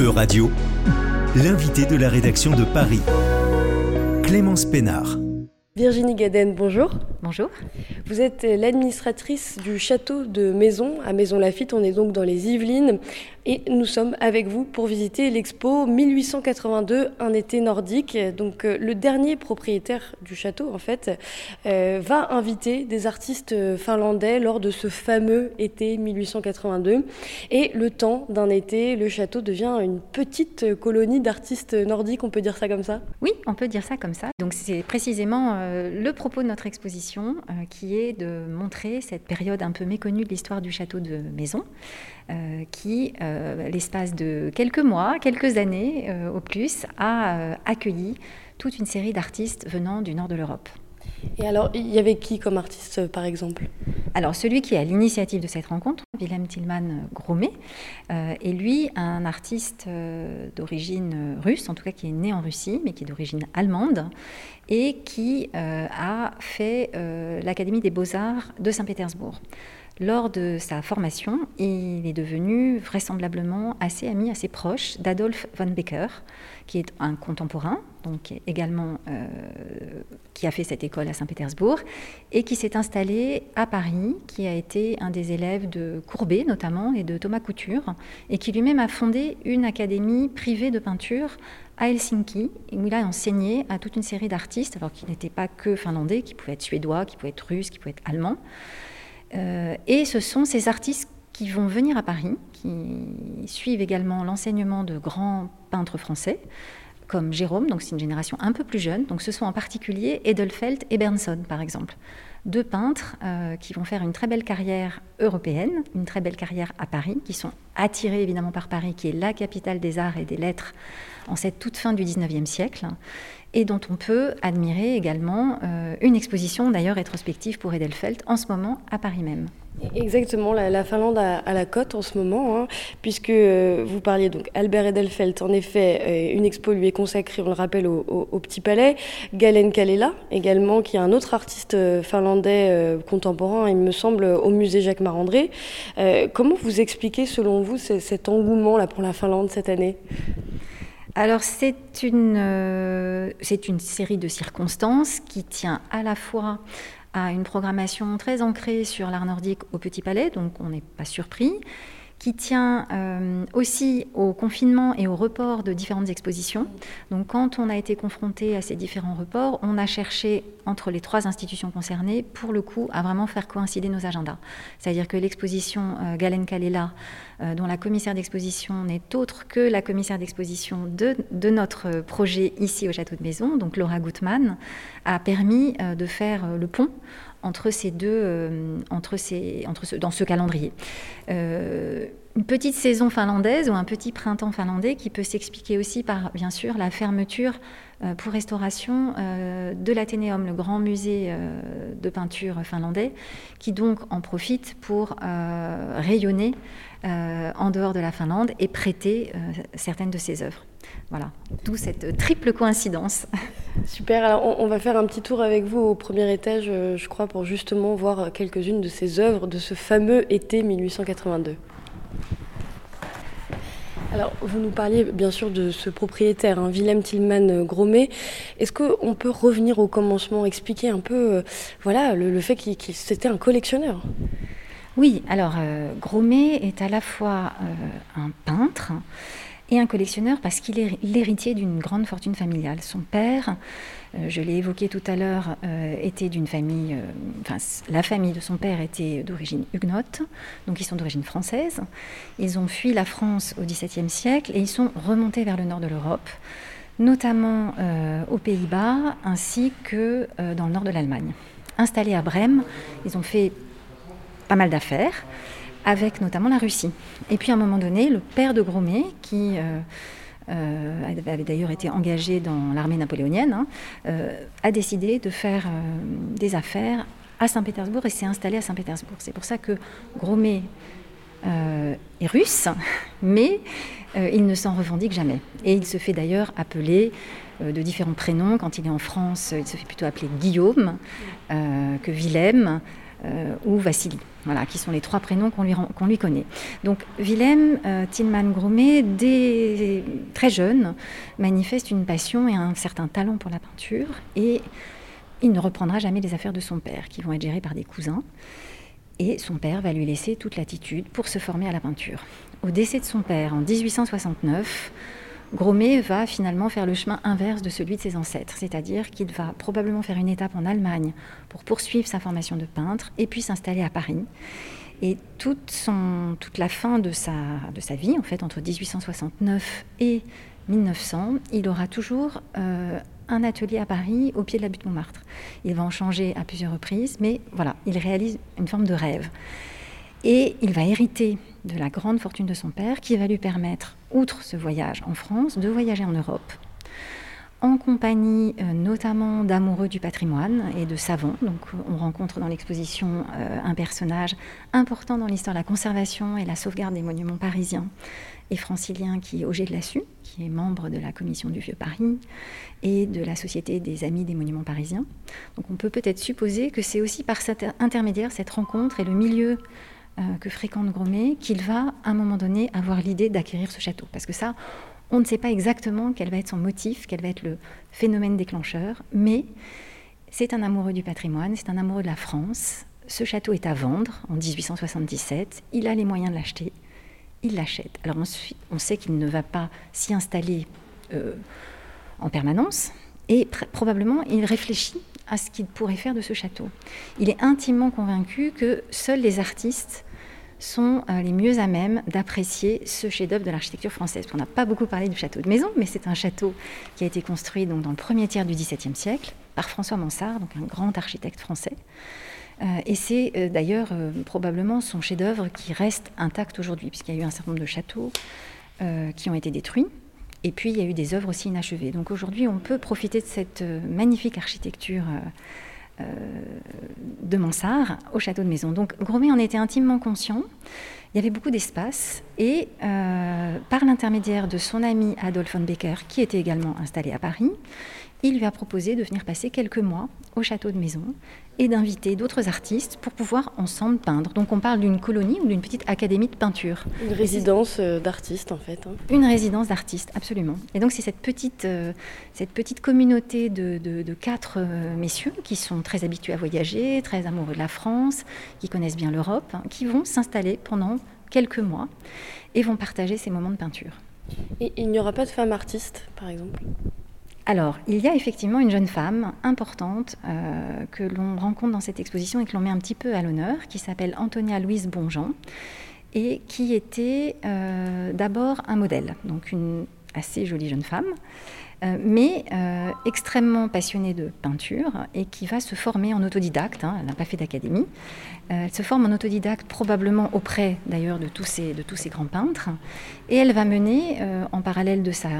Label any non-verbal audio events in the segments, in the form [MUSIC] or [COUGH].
E-Radio, l'invité de la rédaction de Paris, Clémence Pénard. Virginie Gaden, bonjour. Bonjour. Vous êtes l'administratrice du château de Maison à Maison Lafitte. On est donc dans les Yvelines et nous sommes avec vous pour visiter l'expo 1882, un été nordique. Donc euh, le dernier propriétaire du château, en fait, euh, va inviter des artistes finlandais lors de ce fameux été 1882. Et le temps d'un été, le château devient une petite colonie d'artistes nordiques, on peut dire ça comme ça? Oui, on peut dire ça comme ça. Donc c'est précisément euh, le propos de notre exposition qui est de montrer cette période un peu méconnue de l'histoire du château de Maison, qui euh, l'espace de quelques mois, quelques années euh, au plus, a euh, accueilli toute une série d'artistes venant du nord de l'Europe. Et alors, il y avait qui comme artiste, par exemple? Alors, celui qui est à l'initiative de cette rencontre, Wilhelm Tillmann Gromet, est lui un artiste d'origine russe, en tout cas qui est né en Russie, mais qui est d'origine allemande, et qui a fait l'Académie des beaux-arts de Saint-Pétersbourg. Lors de sa formation, il est devenu vraisemblablement assez ami, assez proche d'Adolf von Becker, qui est un contemporain, donc également euh, qui a fait cette école à Saint-Pétersbourg et qui s'est installé à Paris, qui a été un des élèves de Courbet notamment et de Thomas Couture, et qui lui-même a fondé une académie privée de peinture à Helsinki, où il a enseigné à toute une série d'artistes, alors qu'il n'était pas que finlandais, qui pouvaient être suédois, qui pouvaient être russes, qui pouvaient être allemands. Euh, et ce sont ces artistes qui vont venir à Paris, qui suivent également l'enseignement de grands peintres français, comme Jérôme, donc c'est une génération un peu plus jeune. Donc ce sont en particulier Edelfelt et Bernson, par exemple. Deux peintres euh, qui vont faire une très belle carrière européenne, une très belle carrière à Paris, qui sont attirés évidemment par Paris, qui est la capitale des arts et des lettres en cette toute fin du 19e siècle, et dont on peut admirer également euh, une exposition d'ailleurs rétrospective pour Edelfelt en ce moment à Paris même. Exactement, la, Finlande a, la cote en ce moment, hein, puisque euh, vous parliez donc Albert Edelfelt, en effet, euh, une expo lui est consacrée, on le rappelle, au, Petit Palais. Galen Kalela, également, qui est un autre artiste finlandais contemporain, il me semble, au musée Jacques Marandré. comment vous expliquez, selon vous, cet engouement là pour la Finlande cette année? Alors c'est une, euh, c'est une série de circonstances qui tient à la fois à une programmation très ancrée sur l'art nordique au Petit Palais, donc on n'est pas surpris, qui tient euh, aussi au confinement et au report de différentes expositions. Donc quand on a été confronté à ces différents reports, on a cherché entre les trois institutions concernées, pour le coup, à vraiment faire coïncider nos agendas. C'est-à-dire que l'exposition euh, Galen Kalela, euh, dont la commissaire d'exposition n'est autre que la commissaire d'exposition de, de, notre projet ici au Château de Maison, donc Laura Gutmann, a permis de faire le pont entre ces deux, euh, entre ces, entre dans ce calendrier. Euh, une petite saison finlandaise ou un petit printemps finlandais qui peut s'expliquer aussi par, bien sûr, la fermeture euh, pour restauration de l'Athénéum, le grand musée de peinture finlandais, qui donc en profite pour rayonner en dehors de la Finlande et prêter certaines de ses œuvres. Voilà, d'où cette triple coïncidence. Super, alors on, va faire un petit tour avec vous au premier étage, euh, je crois, pour justement voir quelques-unes de ces œuvres de ce fameux été 1882. Alors, vous nous parliez bien sûr de ce propriétaire, hein, Willem Tillman Gromet. Est-ce qu'on peut revenir au commencement, expliquer un peu euh, voilà, le, fait qu'il c'était un collectionneur? Oui, alors euh, Gromet est à la fois un peintre, et un collectionneur parce qu'il est l'héritier d'une grande fortune familiale. Son père, euh, je l'ai évoqué tout à l'heure, euh, était d'une famille, euh, enfin la famille de son père était d'origine huguenote, donc ils sont d'origine française. Ils ont fui la France au XVIIe siècle et ils sont remontés vers le nord de l'Europe, notamment aux Pays-Bas ainsi que dans le nord de l'Allemagne. Installés à Brême, ils ont fait pas mal d'affaires avec notamment la Russie. Et puis à un moment donné, le père de Gromet, qui euh, euh, avait d'ailleurs été engagé dans l'armée napoléonienne, hein, euh, a décidé de faire des affaires à Saint-Pétersbourg et s'est installé à Saint-Pétersbourg. C'est pour ça que Gromet est russe, [LAUGHS] mais il ne s'en revendique jamais. Et il se fait d'ailleurs appeler de différents prénoms. Quand il est en France, il se fait plutôt appeler Guillaume que Willem. Ou Vassili, voilà, qui sont les trois prénoms qu'on lui, connaît. Donc Willem Tillman Gromet, dès très jeune, manifeste une passion et un certain talent pour la peinture et il ne reprendra jamais les affaires de son père, qui vont être gérées par des cousins. Et son père va lui laisser toute l'attitude pour se former à la peinture. Au décès de son père en 1869, Gromet va finalement faire le chemin inverse de celui de ses ancêtres, c'est-à-dire qu'il va probablement faire une étape en Allemagne pour poursuivre sa formation de peintre et puis s'installer à Paris. Et toute, la fin de sa, de sa vie, en fait, entre 1869 et 1900, il aura toujours euh, un atelier à Paris au pied de la butte Montmartre. Il va en changer à plusieurs reprises, mais voilà, il réalise une forme de rêve. Et il va hériter de la grande fortune de son père qui va lui permettre, outre ce voyage en France, de voyager en Europe en compagnie euh, notamment d'amoureux du patrimoine et de savants. Donc on rencontre dans l'exposition euh, un personnage important dans l'histoire de la conservation et la sauvegarde des monuments parisiens et franciliens qui est Auger de Lassus, qui est membre de la commission du Vieux Paris et de la Société des Amis des Monuments Parisiens. Donc on peut peut-être supposer que c'est aussi par cet intermédiaire, cette rencontre et le milieu que fréquente Gromet, qu'il va à un moment donné avoir l'idée d'acquérir ce château. Parce que ça, on ne sait pas exactement quel va être son motif, quel va être le phénomène déclencheur, mais c'est un amoureux du patrimoine, c'est un amoureux de la France. Ce château est à vendre en 1877, il a les moyens de l'acheter, il l'achète. Alors on, sait qu'il ne va pas s'y installer euh, en permanence, et probablement il réfléchit à ce qu'il pourrait faire de ce château. Il est intimement convaincu que seuls les artistes sont euh, les mieux à même d'apprécier ce chef-d'œuvre de l'architecture française. On n'a pas beaucoup parlé du château de Maison, mais c'est un château qui a été construit donc, dans le premier tiers du XVIIe siècle par François Mansart, donc un grand architecte français. Euh, et c'est euh, d'ailleurs probablement son chef-d'œuvre qui reste intact aujourd'hui, puisqu'il y a eu un certain nombre de châteaux qui ont été détruits. Et puis il y a eu des œuvres aussi inachevées. Donc aujourd'hui, on peut profiter de cette magnifique architecture euh, de Mansart au château de Maison. Donc Gromet en était intimement conscient. Il y avait beaucoup d'espace et euh, par l'intermédiaire de son ami Adolphe von Becker, qui était également installé à Paris, il lui a proposé de venir passer quelques mois au château de Maison et d'inviter d'autres artistes pour pouvoir ensemble peindre. Donc on parle d'une colonie ou d'une petite académie de peinture. Une résidence euh, d'artistes en fait. Hein. Une résidence d'artistes, absolument. Et donc c'est cette petite, euh, cette petite communauté de, de, quatre euh, messieurs qui sont très habitués à voyager, très amoureux de la France, qui connaissent bien l'Europe, hein, qui vont s'installer pendant quelques mois et vont partager ces moments de peinture. Et il n'y aura pas de femmes artistes, par exemple? Alors, il y a effectivement une jeune femme importante euh, que l'on rencontre dans cette exposition et que l'on met un petit peu à l'honneur, qui s'appelle Antonia Louise Bonjean, et qui était euh, d'abord un modèle, donc une assez jolie jeune femme, euh, mais extrêmement passionnée de peinture et qui va se former en autodidacte. Hein, elle n'a pas fait d'académie. elle se forme en autodidacte probablement auprès d'ailleurs de, tous ces, de tous ces grands peintres, et elle va mener en parallèle de sa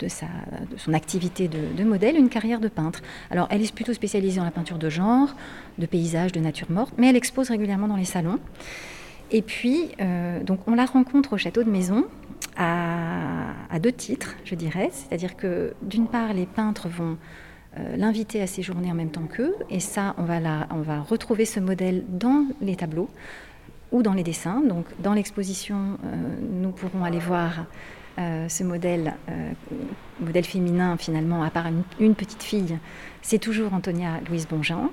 de, sa, de son activité de, modèle une carrière de peintre. Alors elle est plutôt spécialisée dans la peinture de genre, de paysage, de nature morte, mais elle expose régulièrement dans les salons. Et puis, euh, donc on la rencontre au château de Maison à, deux titres, je dirais. C'est-à-dire que d'une part, les peintres vont euh, l'inviter à séjourner en même temps qu'eux, et ça, on va, la, on va retrouver ce modèle dans les tableaux ou dans les dessins. Donc dans l'exposition, euh, nous pourrons aller voir ce modèle, modèle féminin finalement, à part une, petite fille, c'est toujours Antonia Louise Bonjean.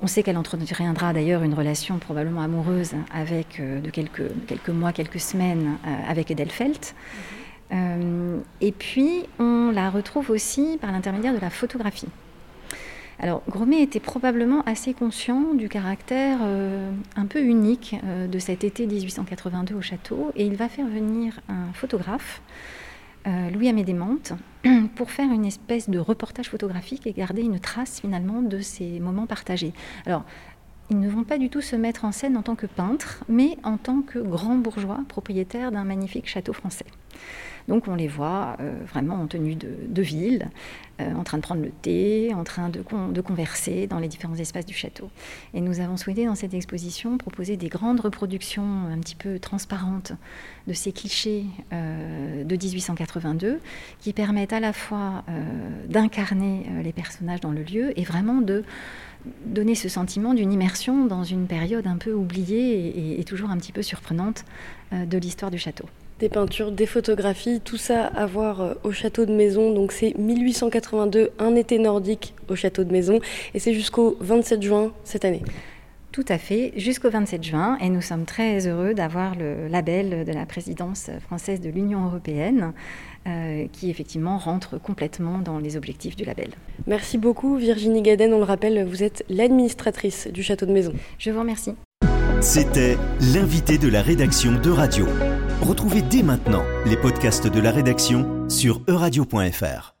On sait qu'elle entretiendra d'ailleurs une relation probablement amoureuse avec, euh, de quelques, quelques mois, quelques semaines avec Edelfelt. et puis, on la retrouve aussi par l'intermédiaire de la photographie. Alors, Gromet était probablement assez conscient du caractère euh, un peu unique euh, de cet été 1882 au château et il va faire venir un photographe, euh, Louis Amédée Mante, [CLEARS THROAT] pour faire une espèce de reportage photographique et garder une trace finalement de ces moments partagés. Alors, ils ne vont pas du tout se mettre en scène en tant que peintre, mais en tant que grands bourgeois propriétaires d'un magnifique château français. Donc on les voit euh, vraiment en tenue de, ville, euh, en train de prendre le thé, en train de, converser dans les différents espaces du château. Et nous avons souhaité dans cette exposition proposer des grandes reproductions un petit peu transparentes de ces clichés euh, de 1882 qui permettent à la fois d'incarner les personnages dans le lieu et vraiment de donner ce sentiment d'une immersion dans une période un peu oubliée et, toujours un petit peu surprenante de l'histoire du château des peintures, des photographies, tout ça à voir euh, au château de Maison. Donc c'est 1882, un été nordique au château de Maison, et c'est jusqu'au 27 juin cette année. Tout à fait, jusqu'au 27 juin, et nous sommes très heureux d'avoir le label de la présidence française de l'Union européenne, euh, qui effectivement rentre complètement dans les objectifs du label. Merci beaucoup Virginie Gaden, on le rappelle, vous êtes l'administratrice du château de Maison. Je vous remercie. C'était l'invité de la rédaction de Radio. Retrouvez dès maintenant les podcasts de la rédaction sur euradio.fr.